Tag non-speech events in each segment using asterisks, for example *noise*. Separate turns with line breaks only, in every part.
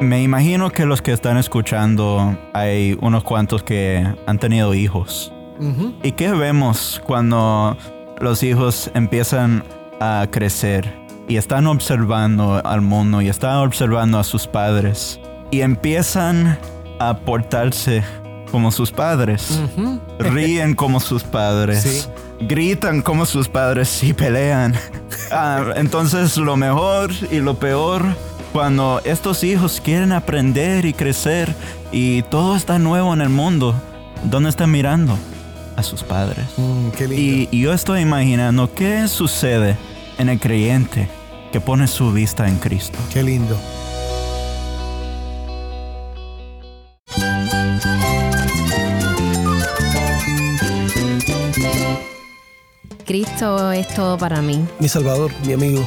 Me imagino que los que están escuchando hay unos cuantos que han tenido hijos. ¿Y qué vemos cuando los hijos empiezan a crecer y están observando al mundo y están observando a sus padres y empiezan a portarse como sus padres, ríen como sus padres, gritan como sus padres y pelean. Ah, entonces lo mejor y lo peor cuando estos hijos quieren aprender y crecer y todo está nuevo en el mundo, ¿dónde están mirando? A sus padres.
Mm,
y, y yo estoy imaginando qué sucede en el creyente que pone su vista en Cristo.
Qué lindo.
Cristo es todo para mí.
Mi Salvador, mi amigo,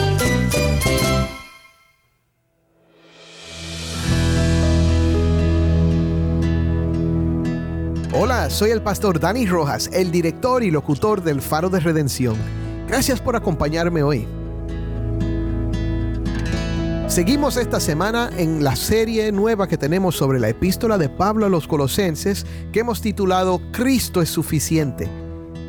Soy el pastor Dani Rojas, el director y locutor del Faro de Redención. Gracias por acompañarme hoy. Seguimos esta semana en la serie nueva que tenemos sobre la epístola de Pablo a los Colosenses que hemos titulado Cristo es suficiente.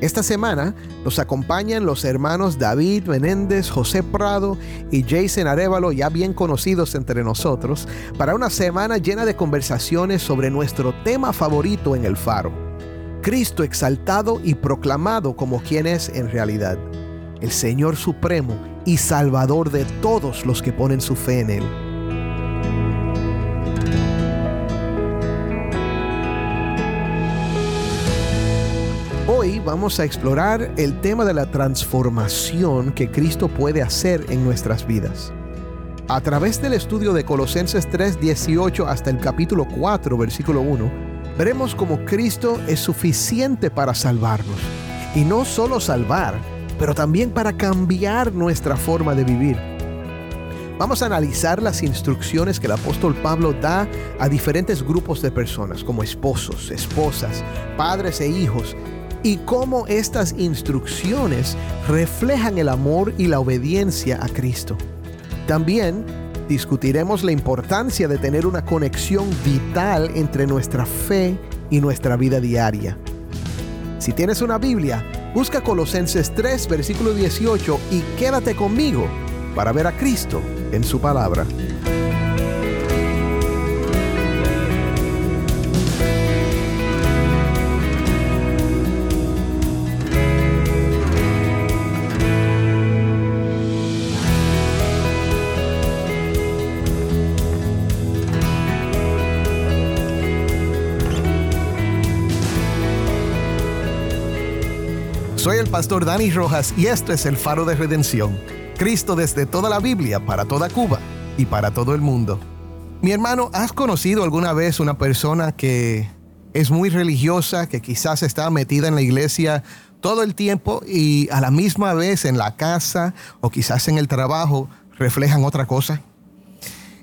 Esta semana nos acompañan los hermanos David Menéndez, José Prado y Jason Arevalo, ya bien conocidos entre nosotros, para una semana llena de conversaciones sobre nuestro tema favorito en el faro. Cristo exaltado y proclamado como quien es en realidad, el Señor Supremo y Salvador de todos los que ponen su fe en Él. Hoy vamos a explorar el tema de la transformación que Cristo puede hacer en nuestras vidas. A través del estudio de Colosenses 3, 18 hasta el capítulo 4, versículo 1, veremos cómo Cristo es suficiente para salvarnos. Y no solo salvar, pero también para cambiar nuestra forma de vivir. Vamos a analizar las instrucciones que el apóstol Pablo da a diferentes grupos de personas, como esposos, esposas, padres e hijos, y cómo estas instrucciones reflejan el amor y la obediencia a Cristo. También discutiremos la importancia de tener una conexión vital entre nuestra fe y nuestra vida diaria. Si tienes una Biblia, busca Colosenses 3, versículo 18 y quédate conmigo para ver a Cristo en su palabra. Soy el pastor Dani Rojas y esto es el faro de redención. Cristo desde toda la Biblia, para toda Cuba y para todo el mundo. Mi hermano, ¿has conocido alguna vez una persona que es muy religiosa, que quizás está metida en la iglesia todo el tiempo y a la misma vez en la casa o quizás en el trabajo reflejan otra cosa?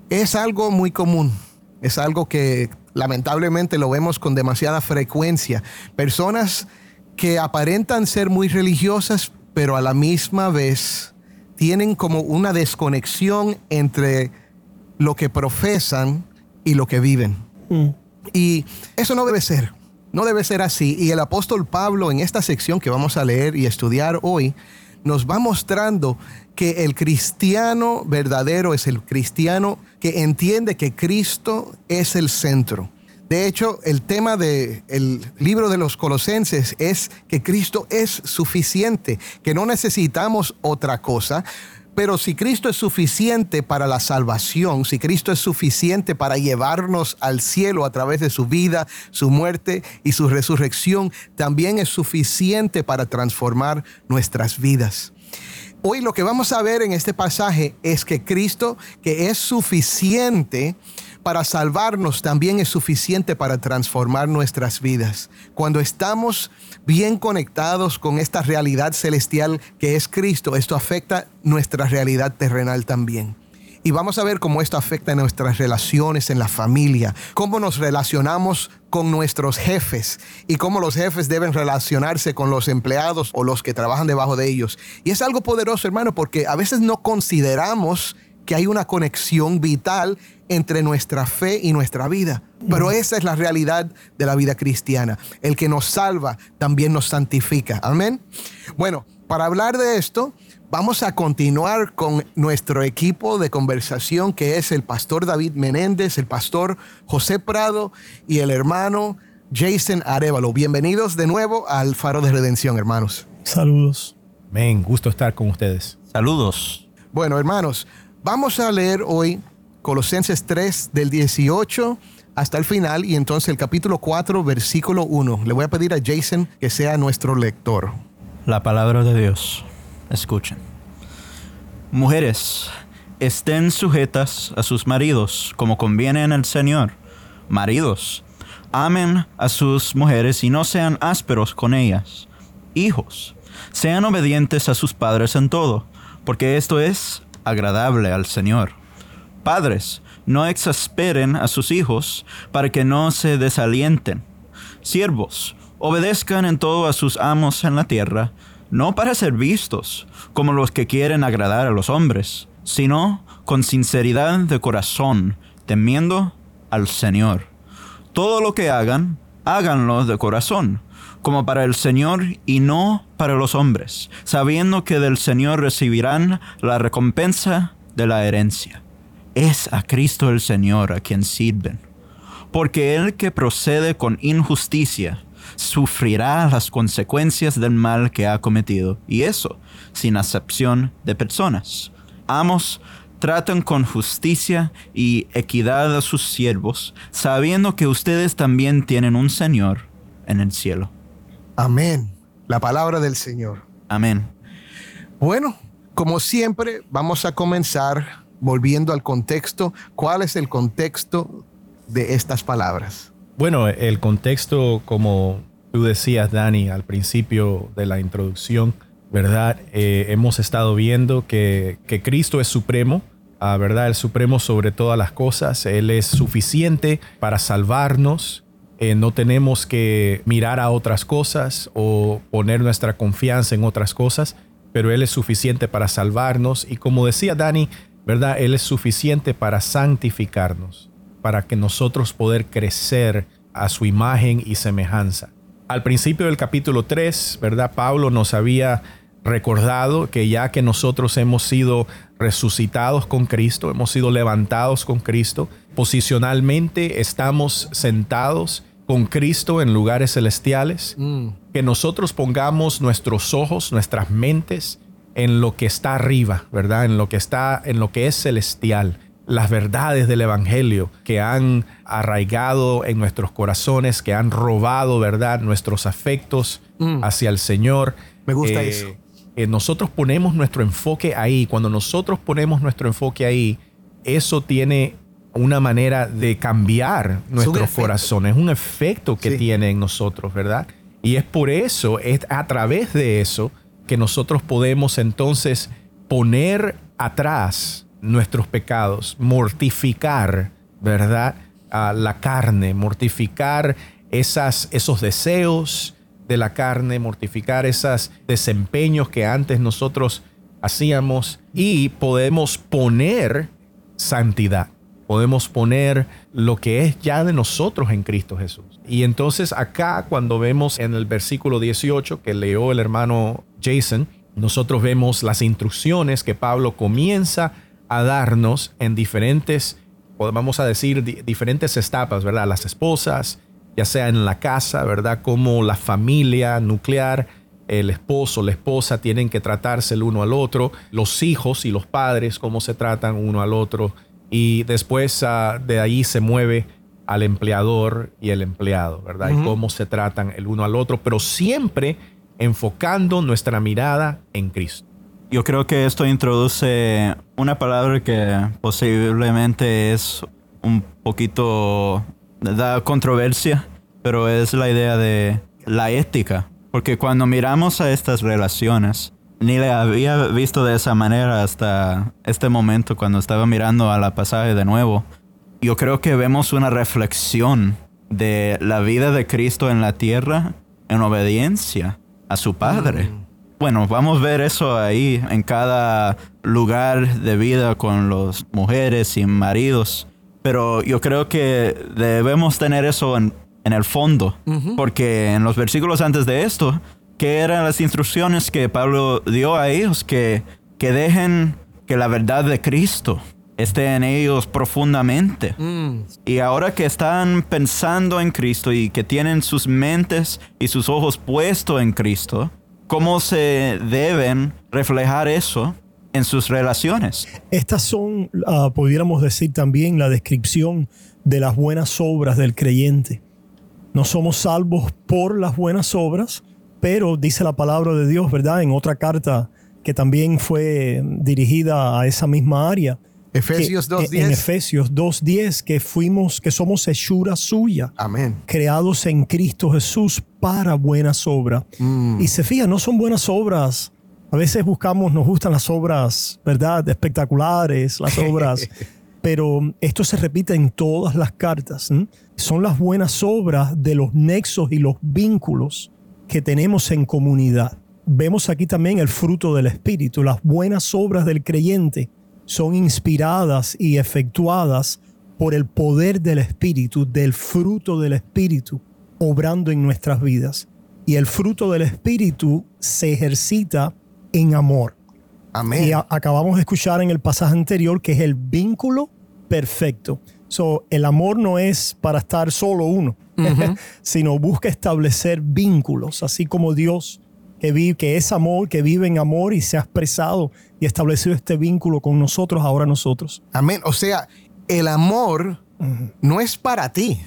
Es algo muy común, es algo que lamentablemente lo vemos con demasiada frecuencia. Personas que aparentan ser muy religiosas, pero a la misma vez tienen como una desconexión entre lo que profesan y lo que viven. Mm. Y eso no debe ser, no debe ser así. Y el apóstol Pablo en esta sección que vamos a leer y estudiar hoy, nos va mostrando que el cristiano verdadero es el cristiano que entiende que Cristo es el centro de hecho, el tema del libro de los colosenses es que Cristo es suficiente, que no necesitamos otra cosa. Pero si Cristo es suficiente para la salvación, si Cristo es suficiente para llevarnos al cielo a través de su vida, su muerte y su resurrección, también es suficiente para transformar nuestras vidas. Hoy lo que vamos a ver en este pasaje es que Cristo, que es suficiente, para salvarnos también es suficiente para transformar nuestras vidas. Cuando estamos bien conectados con esta realidad celestial que es Cristo, esto afecta nuestra realidad terrenal también. Y vamos a ver cómo esto afecta nuestras relaciones en la familia, cómo nos relacionamos con nuestros jefes y cómo los jefes deben relacionarse con los empleados o los que trabajan debajo de ellos. Y es algo poderoso, hermano, porque a veces no consideramos que hay una conexión vital entre nuestra fe y nuestra vida. Pero esa es la realidad de la vida cristiana. El que nos salva también nos santifica. Amén. Bueno, para hablar de esto, vamos a continuar con nuestro equipo de conversación que es el pastor David Menéndez, el pastor José Prado y el hermano Jason Arevalo. Bienvenidos de nuevo al Faro de Redención, hermanos.
Saludos. Men, gusto estar con ustedes.
Saludos.
Bueno, hermanos, Vamos a leer hoy Colosenses 3 del 18 hasta el final y entonces el capítulo 4 versículo 1. Le voy a pedir a Jason que sea nuestro lector.
La palabra de Dios. Escuchen. Mujeres, estén sujetas a sus maridos como conviene en el Señor. Maridos, amen a sus mujeres y no sean ásperos con ellas. Hijos, sean obedientes a sus padres en todo, porque esto es agradable al Señor. Padres, no exasperen a sus hijos para que no se desalienten. Siervos, obedezcan en todo a sus amos en la tierra, no para ser vistos como los que quieren agradar a los hombres, sino con sinceridad de corazón, temiendo al Señor. Todo lo que hagan, háganlo de corazón como para el Señor y no para los hombres, sabiendo que del Señor recibirán la recompensa de la herencia. Es a Cristo el Señor a quien sirven. Porque el que procede con injusticia sufrirá las consecuencias del mal que ha cometido, y eso sin acepción de personas. Amos tratan con justicia y equidad a sus siervos, sabiendo que ustedes también tienen un Señor en el cielo.
Amén. La palabra del Señor.
Amén.
Bueno, como siempre, vamos a comenzar volviendo al contexto. ¿Cuál es el contexto de estas palabras?
Bueno, el contexto, como tú decías, Dani, al principio de la introducción, ¿verdad? Eh, hemos estado viendo que, que Cristo es supremo, ah, ¿verdad? El supremo sobre todas las cosas. Él es suficiente para salvarnos. Eh, no tenemos que mirar a otras cosas o poner nuestra confianza en otras cosas, pero Él es suficiente para salvarnos y como decía Dani, ¿verdad? Él es suficiente para santificarnos, para que nosotros poder crecer a su imagen y semejanza. Al principio del capítulo 3, ¿verdad? Pablo nos había recordado que ya que nosotros hemos sido resucitados con Cristo, hemos sido levantados con Cristo, posicionalmente estamos sentados con Cristo en lugares celestiales, mm. que nosotros pongamos nuestros ojos, nuestras mentes en lo que está arriba, ¿verdad? En lo que está, en lo que es celestial, las verdades del Evangelio que han arraigado en nuestros corazones, que han robado, ¿verdad? Nuestros afectos mm. hacia el Señor.
Me gusta eh, eso.
Eh, nosotros ponemos nuestro enfoque ahí. Cuando nosotros ponemos nuestro enfoque ahí, eso tiene una manera de cambiar nuestros corazones, un efecto que tiene en nosotros, ¿verdad? Y es por eso, es a través de eso que nosotros podemos entonces poner atrás nuestros pecados, mortificar, ¿verdad? A la carne, mortificar esos deseos de la carne, mortificar esos desempeños que antes nosotros hacíamos y podemos poner santidad podemos poner lo que es ya de nosotros en Cristo Jesús. Y entonces acá cuando vemos en el versículo 18 que leyó el hermano Jason, nosotros vemos las instrucciones que Pablo comienza a darnos en diferentes, vamos a decir, diferentes etapas, ¿verdad? Las esposas, ya sea en la casa, ¿verdad? Como la familia nuclear, el esposo, la esposa tienen que tratarse el uno al otro, los hijos y los padres, cómo se tratan uno al otro, y después ah, de ahí se mueve al empleador y el empleado, ¿verdad? Y cómo se tratan el uno al otro, pero siempre enfocando nuestra mirada en Cristo.
Yo creo que esto introduce una palabra que posiblemente es un poquito da controversia, pero es la idea de la ética. Porque cuando miramos a estas relaciones, ni le había visto de esa manera hasta este momento cuando estaba mirando a la pasaje de nuevo. Yo creo que vemos una reflexión de la vida de Cristo en la tierra en obediencia a su Padre. Mm. Bueno, vamos a ver eso ahí en cada lugar de vida con las mujeres y maridos. Pero yo creo que debemos tener eso en, el fondo, porque en los versículos antes de esto, que eran las instrucciones que Pablo dio a ellos, que, que dejen que la verdad de Cristo esté en ellos profundamente. Mm. Y ahora que están pensando en Cristo y que tienen sus mentes y sus ojos puestos en Cristo, ¿cómo se deben reflejar eso en sus relaciones?
Estas son, uh, pudiéramos decir también, la descripción de las buenas obras del creyente. No somos salvos por las buenas obras, pero dice la palabra de Dios, ¿verdad? En otra carta que también fue dirigida a esa misma área.
Efesios 2.10.
En Efesios 2.10, que fuimos, que somos hechura suya.
Amén.
Creados en Cristo Jesús para buenas obras. Mm. Y se fija, no son buenas obras. A veces buscamos, nos gustan las obras, ¿verdad? Espectaculares, las *laughs* obras. pero esto se repite en todas las cartas. Son las buenas obras de los nexos y los vínculos que tenemos en comunidad. Vemos aquí también el fruto del Espíritu. Las buenas obras del creyente son inspiradas y efectuadas por el poder del Espíritu, del fruto del Espíritu, obrando en nuestras vidas. Y el fruto del Espíritu se ejercita en amor.
Amén.
Y acabamos de escuchar en el pasaje anterior que es el vínculo perfecto. So, el amor no es para estar solo uno, *laughs* sino busca establecer vínculos, así como Dios que, vive, que es amor, que vive en amor y se ha expresado y establecido este vínculo con nosotros, ahora nosotros.
Amén. O sea, el amor no es para ti.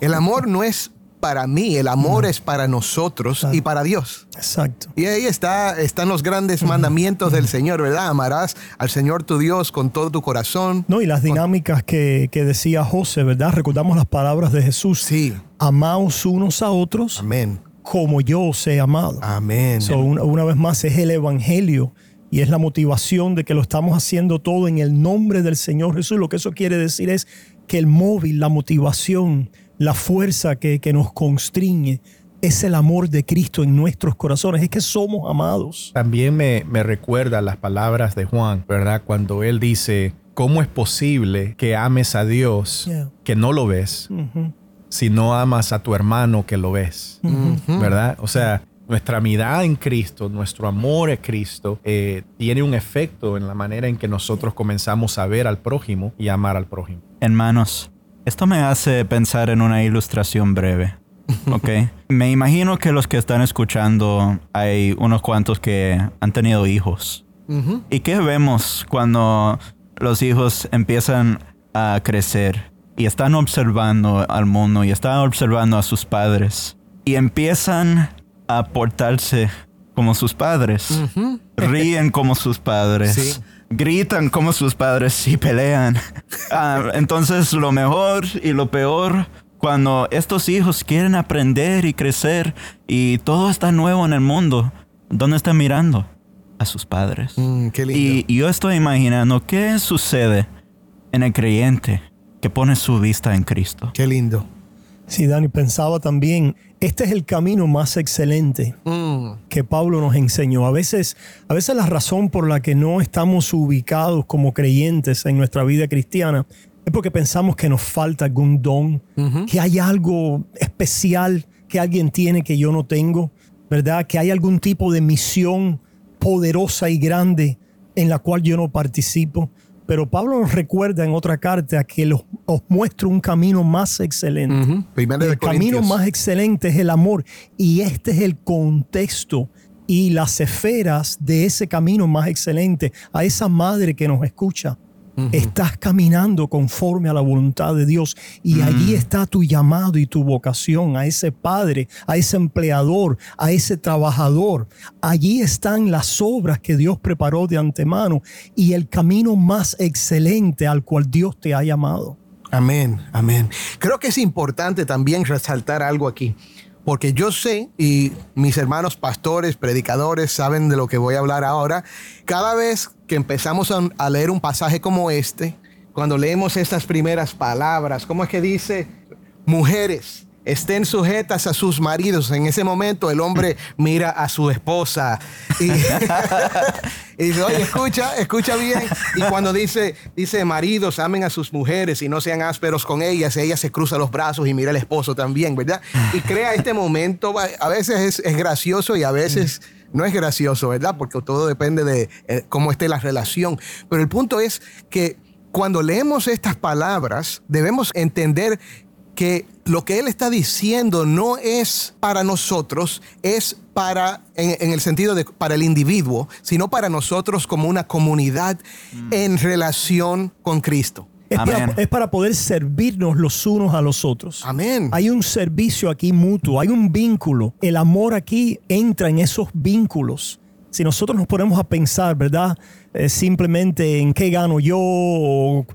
El amor no es para mí, el amor es para nosotros y para Dios.
Exacto.
Y ahí está, están los grandes mandamientos del Señor, ¿verdad? Amarás al Señor tu Dios con todo tu corazón.
No, y las dinámicas que, decía José, ¿verdad? Recordamos las palabras de Jesús.
Sí.
Amaos unos a otros.
Amén.
Como yo os he amado.
Amén.
una, una vez más, es el Evangelio y es la motivación de que lo estamos haciendo todo en el nombre del Señor Jesús. Lo que eso quiere decir es que el móvil, la motivación, la fuerza que, nos constriñe es el amor de Cristo en nuestros corazones, es que somos amados.
También me, recuerda las palabras de Juan, ¿verdad? Cuando él dice, ¿cómo es posible que ames a Dios que no lo ves si no amas a tu hermano que lo ves? ¿Verdad? O sea, nuestra mirada en Cristo, nuestro amor a Cristo, eh, tiene un efecto en la manera en que nosotros comenzamos a ver al prójimo y amar al prójimo.
Hermanos, esto me hace pensar en una ilustración breve. ¿ok? *laughs* Me imagino que los que están escuchando hay unos cuantos que han tenido hijos. ¿Y qué vemos cuando los hijos empiezan a crecer y están observando al mundo y están observando a sus padres y empiezan a portarse como sus padres? *laughs* Ríen como sus padres. Sí gritan como sus padres y pelean. Ah, entonces lo mejor y lo peor cuando estos hijos quieren aprender y crecer y todo está nuevo en el mundo, ¿dónde están mirando? A sus padres.
Mm,
y yo estoy imaginando qué sucede en el creyente que pone su vista en Cristo.
Qué lindo.
Sí, Dani, pensaba también, este es el camino más excelente mm. que Pablo nos enseñó. A veces, a veces la razón por la que no estamos ubicados como creyentes en nuestra vida cristiana es porque pensamos que nos falta algún don, que hay algo especial que alguien tiene que yo no tengo, ¿verdad? Que hay algún tipo de misión poderosa y grande en la cual yo no participo. Pero Pablo nos recuerda en otra carta que os muestro un camino más excelente. El camino más excelente es el amor. Y este es el contexto y las esferas de ese camino más excelente. A esa madre que nos escucha, Estás caminando conforme a la voluntad de Dios y mm. allí está tu llamado y tu vocación a ese padre, a ese empleador, a ese trabajador. Allí están las obras que Dios preparó de antemano y el camino más excelente al cual Dios te ha llamado.
Amén, amén. Creo que es importante también resaltar algo aquí, porque yo sé, y mis hermanos pastores, predicadores, saben de lo que voy a hablar ahora, cada vez que empezamos a, leer un pasaje como este, cuando leemos estas primeras palabras, ¿cómo es que dice? Mujeres, estén sujetas a sus maridos. En ese momento el hombre *laughs* mira a su esposa *laughs* y, dice, oye, escucha, escucha bien. Y cuando dice, dice, maridos, amen a sus mujeres y no sean ásperos con ellas, ella se cruza los brazos y mira al esposo también, ¿verdad? Y crea este momento, a veces es, gracioso y a veces no es gracioso, ¿verdad? Porque todo depende de eh, cómo esté la relación. Pero el punto es que cuando leemos estas palabras, debemos entender que lo que él está diciendo no es para nosotros, es para, en, el sentido de para el individuo, sino para nosotros como una comunidad mm. en relación con Cristo.
Es para, es para, poder servirnos los unos a los otros.
Amén.
Hay un servicio aquí mutuo, hay un vínculo. El amor aquí entra en esos vínculos. Si nosotros nos ponemos a pensar, ¿verdad? Eh, simplemente en qué gano yo, o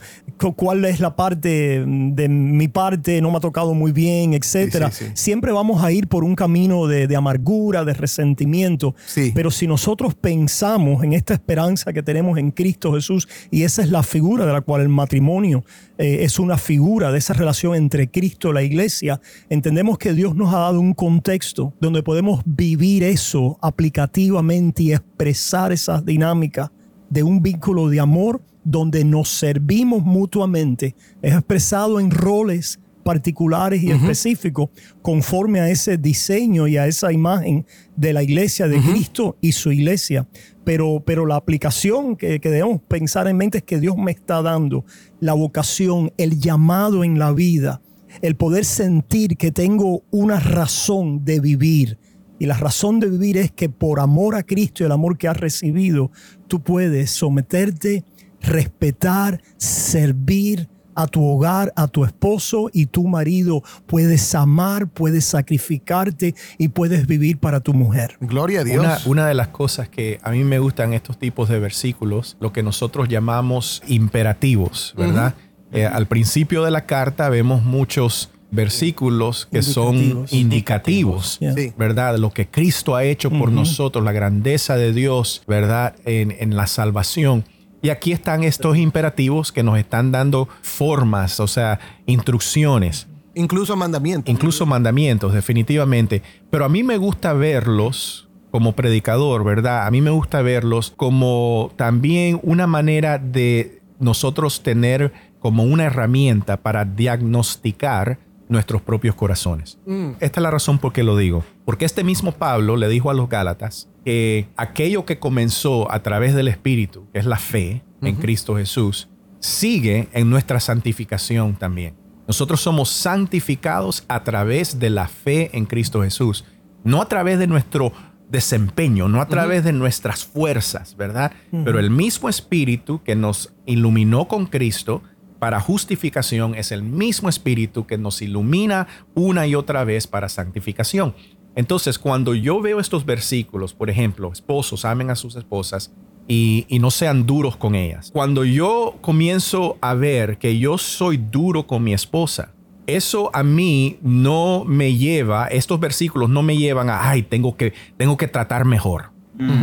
cuál es la parte de mi parte, no me ha tocado muy bien, etcétera. Siempre vamos a ir por un camino de, amargura, de resentimiento. Pero si nosotros pensamos en esta esperanza que tenemos en Cristo Jesús, y esa es la figura de la cual el matrimonio eh, es una figura de esa relación entre Cristo y la iglesia, entendemos que Dios nos ha dado un contexto donde podemos vivir eso aplicativamente y expresar esas dinámicas de un vínculo de amor donde nos servimos mutuamente, es expresado en roles particulares y específicos conforme a ese diseño y a esa imagen de la iglesia de Cristo y su iglesia. Pero, pero la aplicación que, que, debemos pensar en mente es que Dios me está dando la vocación, el llamado en la vida, el poder sentir que tengo una razón de vivir, y la razón de vivir es que por amor a Cristo y el amor que has recibido, tú puedes someterte, respetar, servir a tu hogar, a tu esposo y tu marido. Puedes amar, puedes sacrificarte y puedes vivir para tu mujer.
Gloria a Dios.
Una, de las cosas que a mí me gustan estos tipos de versículos, lo que nosotros llamamos imperativos, ¿verdad? Eh, al principio de la carta vemos muchos versículos que son indicativos, ¿verdad? Lo que Cristo ha hecho por nosotros, la grandeza de Dios, ¿verdad? En, la salvación. Y aquí están estos imperativos que nos están dando formas, o sea, instrucciones.
Incluso mandamientos.
Incluso mandamientos, definitivamente. Pero a mí me gusta verlos como predicador, ¿verdad? A mí me gusta verlos como también una manera de nosotros tener como una herramienta para diagnosticar nuestros propios corazones. Mm. Esta es la razón por qué lo digo. Porque este mismo Pablo le dijo a los Gálatas que aquello que comenzó a través del Espíritu, que es la fe en Cristo Jesús, sigue en nuestra santificación también. Nosotros somos santificados a través de la fe en Cristo Jesús, no a través de nuestro desempeño, no a través de nuestras fuerzas, ¿verdad? Pero el mismo Espíritu que nos iluminó con Cristo, para justificación es el mismo espíritu que nos ilumina una y otra vez para santificación. Entonces, cuando yo veo estos versículos, por ejemplo, esposos amen a sus esposas y, no sean duros con ellas. Cuando yo comienzo a ver que yo soy duro con mi esposa, eso a mí no me lleva, estos versículos no me llevan a, ay, tengo que, tengo que tratar mejor.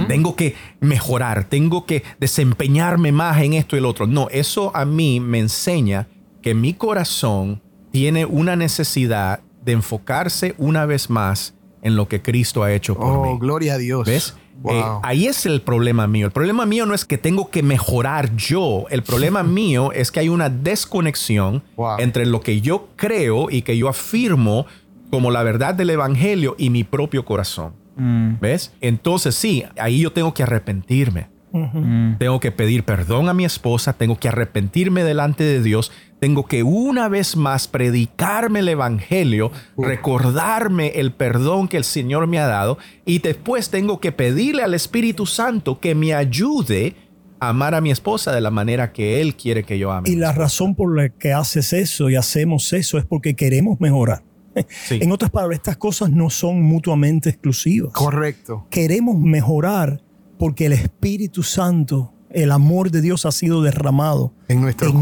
Tengo que mejorar, tengo que desempeñarme más en esto y el otro. No, eso a mí me enseña que mi corazón tiene una necesidad de enfocarse una vez más en lo que Cristo ha hecho por
oh,
mí.
gloria a Dios.
¿Ves? Eh, ahí es el problema mío. El problema mío no es que tengo que mejorar yo. El problema *laughs* mío es que hay una desconexión entre lo que yo creo y que yo afirmo como la verdad del Evangelio y mi propio corazón. Mm. ¿Ves? Entonces sí, ahí yo tengo que arrepentirme. Mm. Tengo que pedir perdón a mi esposa, tengo que arrepentirme delante de Dios, tengo que una vez más predicarme el Evangelio, recordarme el perdón que el Señor me ha dado y después tengo que pedirle al Espíritu Santo que me ayude a amar a mi esposa de la manera que Él quiere que yo ame.
Y la razón por la que haces eso y hacemos eso es porque queremos mejorar. En otras palabras, estas cosas no son mutuamente exclusivas.
Correcto.
Queremos mejorar porque el Espíritu Santo el amor de Dios ha sido derramado
en nuestros,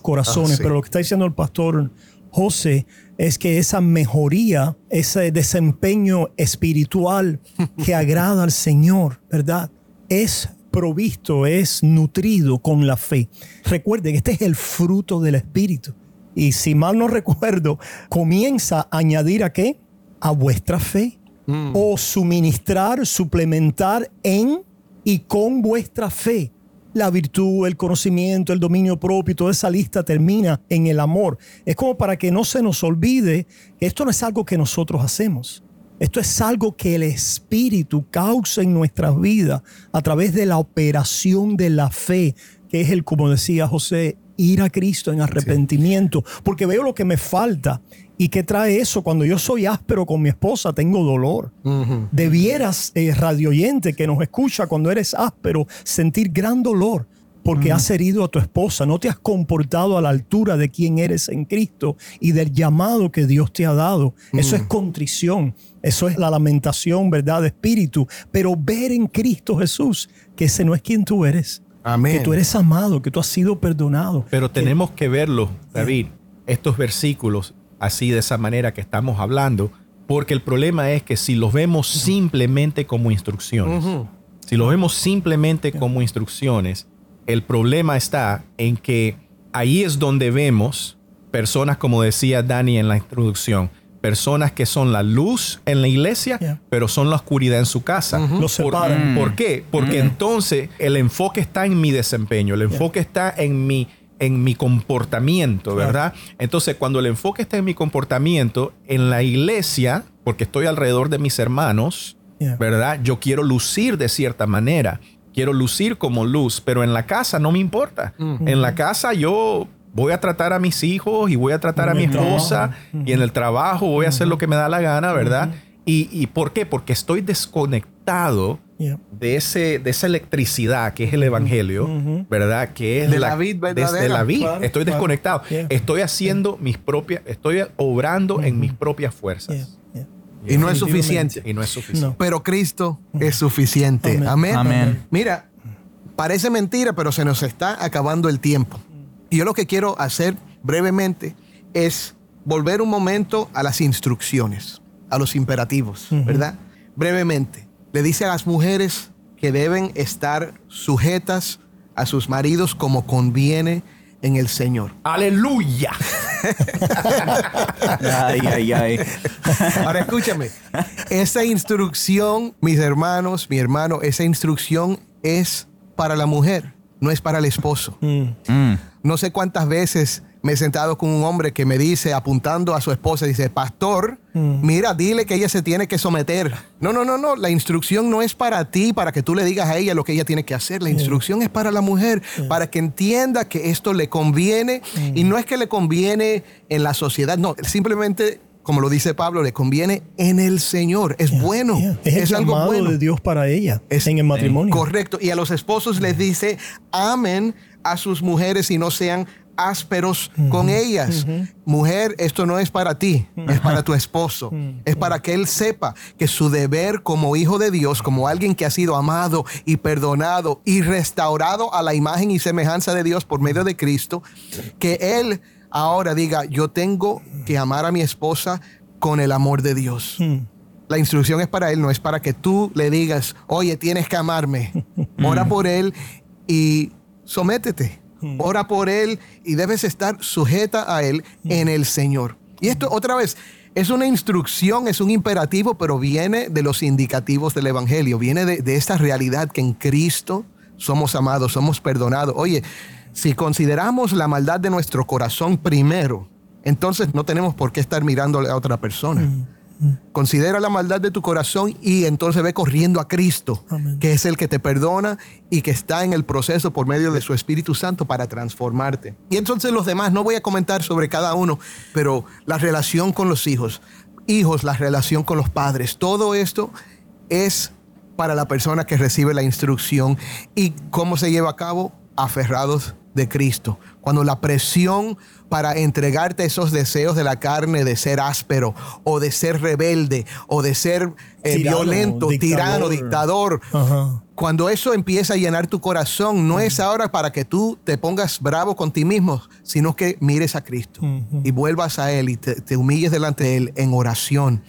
corazones. Ah, Pero lo que está diciendo el pastor José es que esa mejoría, ese desempeño espiritual *laughs* que agrada al Señor, ¿verdad? Es provisto, es nutrido con la fe. Recuerden, este es el fruto del Espíritu. Y si mal no recuerdo, comienza a añadir a qué? A vuestra fe. Mm. O suministrar, suplementar en y con vuestra fe. La virtud, el conocimiento, el dominio propio, toda esa lista termina en el amor. Es como para que no se nos olvide que esto no es algo que nosotros hacemos. Esto es algo que el Espíritu causa en nuestras vidas a través de la operación de la fe, que es el, como decía José, ir a Cristo en arrepentimiento, porque veo lo que me falta. ¿Y qué trae eso? Cuando yo soy áspero con mi esposa, tengo dolor. Debieras, eh, radio oyente que nos escucha, cuando eres áspero, sentir gran dolor porque has herido a tu esposa, no te has comportado a la altura de quien eres en Cristo y del llamado que Dios te ha dado. Eso es contrición, eso es la lamentación, ¿verdad? De espíritu, pero ver en Cristo Jesús que ese no es quien tú eres. Que tú eres amado, que tú has sido perdonado.
Pero tenemos que verlo, David, estos versículos así de esa manera que estamos hablando, porque el problema es que si los vemos simplemente como instrucciones, si los vemos simplemente como instrucciones, el problema está en que ahí es donde vemos personas, como decía Dani en la introducción, personas que son la luz en la iglesia, pero son la oscuridad en su casa.
Los separan.
¿Por, qué? Porque entonces el enfoque está en mi desempeño, el enfoque está en mi, en mi comportamiento, ¿verdad? Entonces, cuando el enfoque está en mi comportamiento, en la iglesia, porque estoy alrededor de mis hermanos, ¿verdad? Yo quiero lucir de cierta manera. Quiero lucir como luz, pero en la casa no me importa. En la casa yo voy a tratar a mis hijos y voy a tratar a mi esposa y en el trabajo voy a hacer lo que me da la gana, ¿verdad? y, por qué? Porque estoy desconectado de, ese, de esa electricidad que es el Evangelio, ¿verdad? Que es
de la, vida
Desde la vida. estoy desconectado. Estoy haciendo mis propias, estoy obrando en mis propias fuerzas.
Y no es suficiente.
Y no es suficiente.
Pero Cristo es suficiente. Amén. Amén. Mira, parece mentira, pero se nos está acabando el tiempo. Y yo lo que quiero hacer brevemente es volver un momento a las instrucciones, a los imperativos, ¿verdad? Brevemente, le dice a las mujeres que deben estar sujetas a sus maridos como conviene en el Señor.
Aleluya. *laughs*
ay, ay, ay. Ahora escúchame, esa instrucción, mis hermanos, mi hermano, esa instrucción es para la mujer, no es para el esposo. Mm. Mm. No sé cuántas veces me he sentado con un hombre que me dice, apuntando a su esposa, dice, pastor, mm. mira, dile que ella se tiene que someter. No, no, no, no, la instrucción no es para ti, para que tú le digas a ella lo que ella tiene que hacer. La instrucción es para la mujer, para que entienda que esto le conviene. Y no es que le conviene en la sociedad, no, simplemente como lo dice Pablo, le conviene en el Señor. Es bueno.
Es, algo bueno. de Dios para ella es, en el matrimonio.
Correcto. Y a los esposos les dice, amen a sus mujeres y no sean ásperos con ellas. Mujer, esto no es para ti, es para tu esposo. Es para que él sepa que su deber como hijo de Dios, como alguien que ha sido amado y perdonado y restaurado a la imagen y semejanza de Dios por medio de Cristo, que él ahora diga, yo tengo que amar a mi esposa con el amor de Dios. La instrucción es para él, no es para que tú le digas, oye, tienes que amarme. Ora por él y sométete. Ora por él y debes estar sujeta a él en el Señor. Y esto otra vez es una instrucción, es un imperativo, pero viene de los indicativos del Evangelio, viene de, de esta realidad que en Cristo somos amados, somos perdonados. Oye, si consideramos la maldad de nuestro corazón primero, entonces no tenemos por qué estar mirándole a otra persona. Considera la maldad de tu corazón y entonces ve corriendo a Cristo, que es el que te perdona y que está en el proceso por medio de su Espíritu Santo para transformarte. Y entonces los demás, no voy a comentar sobre cada uno, pero la relación con los hijos, hijos, la relación con los padres, todo esto es para la persona que recibe la instrucción y cómo se lleva a cabo aferrados de Cristo. Cuando la presión para entregarte esos deseos de la carne de ser áspero o de ser rebelde o de ser eh, violento, tirano, dictador. cuando eso empieza a llenar tu corazón, no es ahora para que tú te pongas bravo con ti mismo, sino que mires a Cristo y vuelvas a Él y te, humilles delante de Él en oración,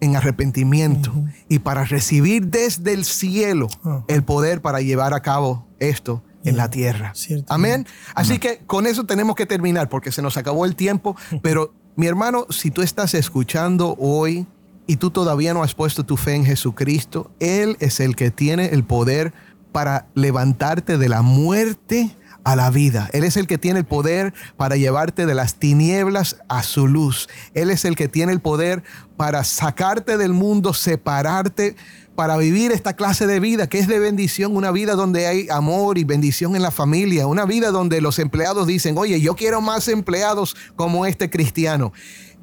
en arrepentimiento y para recibir desde el cielo el poder para llevar a cabo esto en la tierra. Amén. Así que con eso tenemos que terminar porque se nos acabó el tiempo, pero mi hermano, si tú estás escuchando hoy, y tú todavía no has puesto tu fe en Jesucristo, Él es el que tiene el poder para levantarte de la muerte a la vida. Él es el que tiene el poder para llevarte de las tinieblas a su luz. Él es el que tiene el poder para sacarte del mundo, separarte, para vivir esta clase de vida que es de bendición, una vida donde hay amor y bendición en la familia, una vida donde los empleados dicen, oye, yo quiero más empleados como este cristiano.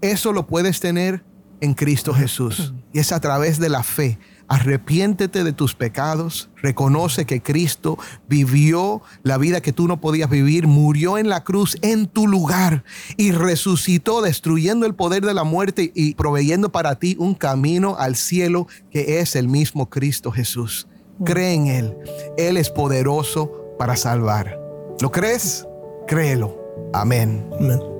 Eso lo puedes tener en Cristo Jesús. Y es a través de la fe. Arrepiéntete de tus pecados, reconoce que Cristo vivió la vida que tú no podías vivir, murió en la cruz en tu lugar y resucitó destruyendo el poder de la muerte y proveyendo para ti un camino al cielo que es el mismo Cristo Jesús. Cree en Él. Él es poderoso para salvar. ¿Lo crees? Créelo. Amén. Amén.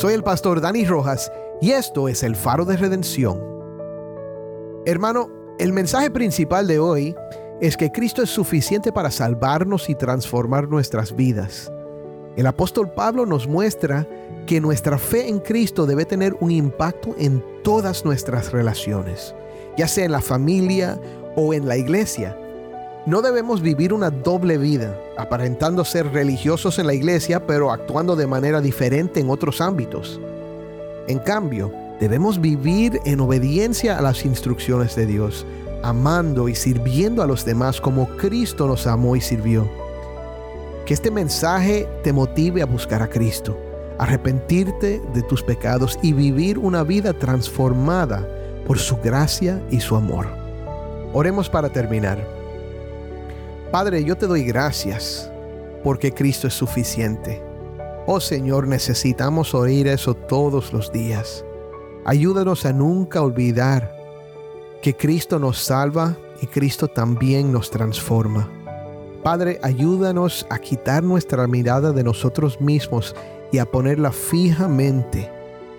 Soy el pastor Dani Rojas y esto es el faro de redención. Hermano, el mensaje principal de hoy es que Cristo es suficiente para salvarnos y transformar nuestras vidas. El apóstol Pablo nos muestra que nuestra fe en Cristo debe tener un impacto en todas nuestras relaciones, ya sea en la familia o en la iglesia. No debemos vivir una doble vida, aparentando ser religiosos en la iglesia, pero actuando de manera diferente en otros ámbitos. En cambio, debemos vivir en obediencia a las instrucciones de Dios, amando y sirviendo a los demás como Cristo nos amó y sirvió. Que este mensaje te motive a buscar a Cristo, arrepentirte de tus pecados y vivir una vida transformada por su gracia y su amor. Oremos para terminar. Padre, yo te doy gracias porque Cristo es suficiente. Oh Señor, necesitamos oír eso todos los días. Ayúdanos a nunca olvidar que Cristo nos salva y Cristo también nos transforma. Padre, ayúdanos a quitar nuestra mirada de nosotros mismos y a ponerla fijamente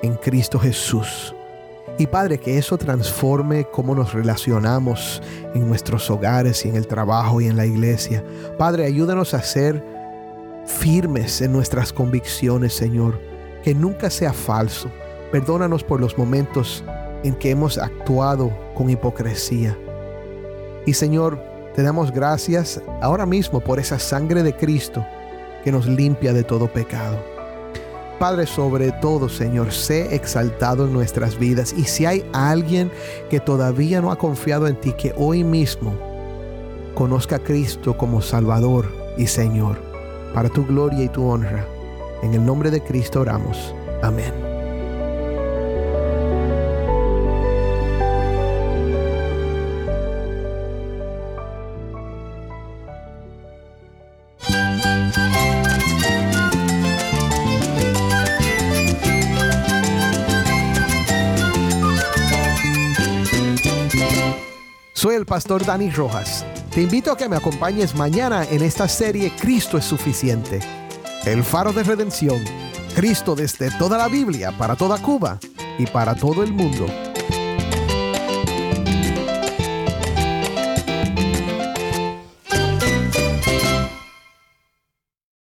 en Cristo Jesús. Y Padre, que eso transforme cómo nos relacionamos en nuestros hogares y en el trabajo y en la iglesia. Padre, ayúdanos a ser firmes en nuestras convicciones, Señor. Que nunca sea falso. Perdónanos por los momentos en que hemos actuado con hipocresía. Y Señor, te damos gracias ahora mismo por esa sangre de Cristo que nos limpia de todo pecado. Padre, sobre todo, Señor, sé exaltado en nuestras vidas. Y si hay alguien que todavía no ha confiado en ti, que hoy mismo conozca a Cristo como Salvador y Señor, para tu gloria y tu honra. En el nombre de Cristo oramos. Amén. Pastor Dani Rojas. Te invito a que me acompañes mañana en esta serie Cristo es suficiente. El faro de redención. Cristo desde toda la Biblia, para toda Cuba y para todo el mundo.